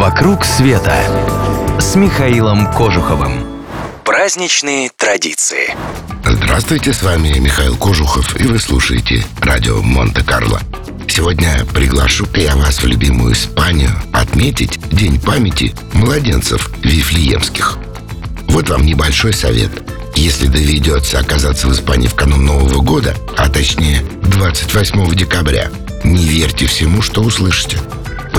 «Вокруг света» с Михаилом Кожуховым. Праздничные традиции. Здравствуйте, с вами Михаил Кожухов, и вы слушаете радио Монте-Карло. Сегодня приглашу-ка я вас в любимую Испанию отметить День памяти младенцев вифлеемских. Вот вам небольшой совет. Если доведется оказаться в Испании в канун Нового года, а точнее 28 декабря, не верьте всему, что услышите.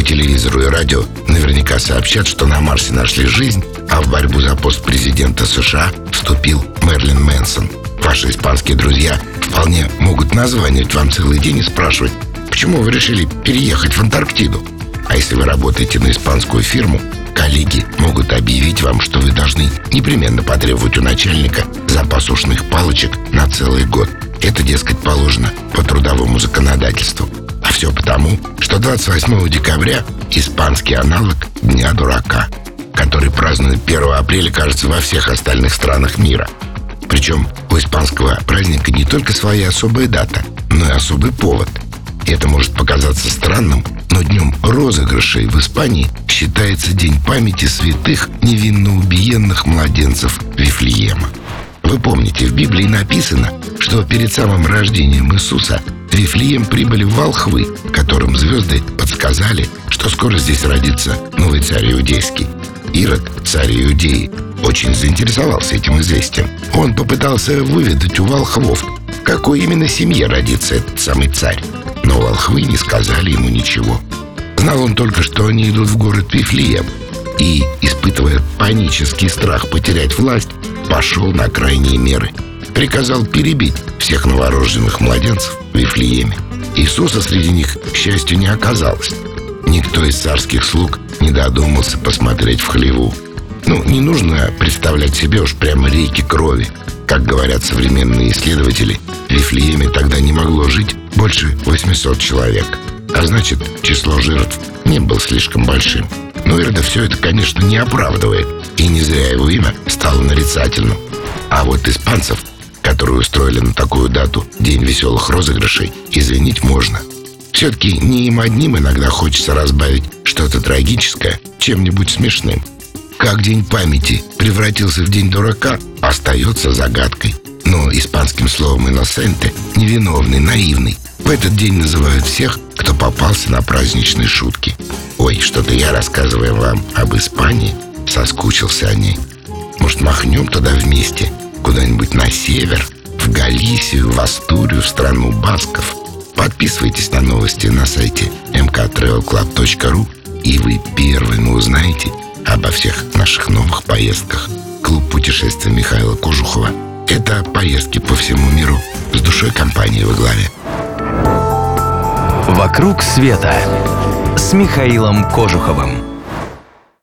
По телевизору и радио наверняка сообщат, что на Марсе нашли жизнь, а в борьбу за пост президента США вступил Мерлин Мэнсон. Ваши испанские друзья вполне могут названивать вам целый день и спрашивать, почему вы решили переехать в Антарктиду. А если вы работаете на испанскую фирму, коллеги могут объявить вам, что вы должны непременно потребовать у начальника запас ушных палочек на целый год. Это, дескать, положено по трудовому законодательству. Все потому, что 28 декабря испанский аналог Дня дурака, который празднуют 1 апреля, кажется, во всех остальных странах мира. Причем у испанского праздника не только своя особая дата, но и особый повод. Это может показаться странным, но днем розыгрышей в Испании считается День памяти святых невинно убиенных младенцев Вифлеема. Вы помните, в Библии написано, что перед самым рождением Иисуса в Вифлеем прибыли волхвы, которым звезды подсказали, что скоро здесь родится новый царь иудейский. Ирод, царь Иудеи, очень заинтересовался этим известием. Он попытался выведать у волхвов, какой именно семье родится этот самый царь. Но волхвы не сказали ему ничего. Знал он только, что они идут в город Вифлеем. И, испытывая панический страх потерять власть, пошел на крайние меры. Приказал перебить всех новорожденных младенцев Вифлееме. Иисуса среди них, к счастью, не оказалось. Никто из царских слуг не додумался посмотреть в хлеву. Ну, не нужно представлять себе уж прямо реки крови. Как говорят современные исследователи, в Вифлееме тогда не могло жить больше 800 человек. А значит, число жертв не было слишком большим. Но Ирода все это, конечно, не оправдывает. И не зря его имя стало нарицательным. А вот испанцев, которые устроили на такую дату День веселых розыгрышей, извинить можно. Все-таки не им одним иногда хочется разбавить что-то трагическое чем-нибудь смешным. Как День памяти превратился в День дурака, остается загадкой. Но испанским словом «иносенте» — невиновный, наивный. В этот день называют всех, кто попался на праздничные шутки. Ой, что-то я, рассказывая вам об Испании, соскучился о ней. Может, махнем туда вместе, куда-нибудь на север, в Галисию, в Астурию, в страну басков. Подписывайтесь на новости на сайте mktravelclub.ru и вы первыми узнаете обо всех наших новых поездках. Клуб путешествий Михаила Кожухова – это поездки по всему миру с душой компании во главе. «Вокруг света» с Михаилом Кожуховым.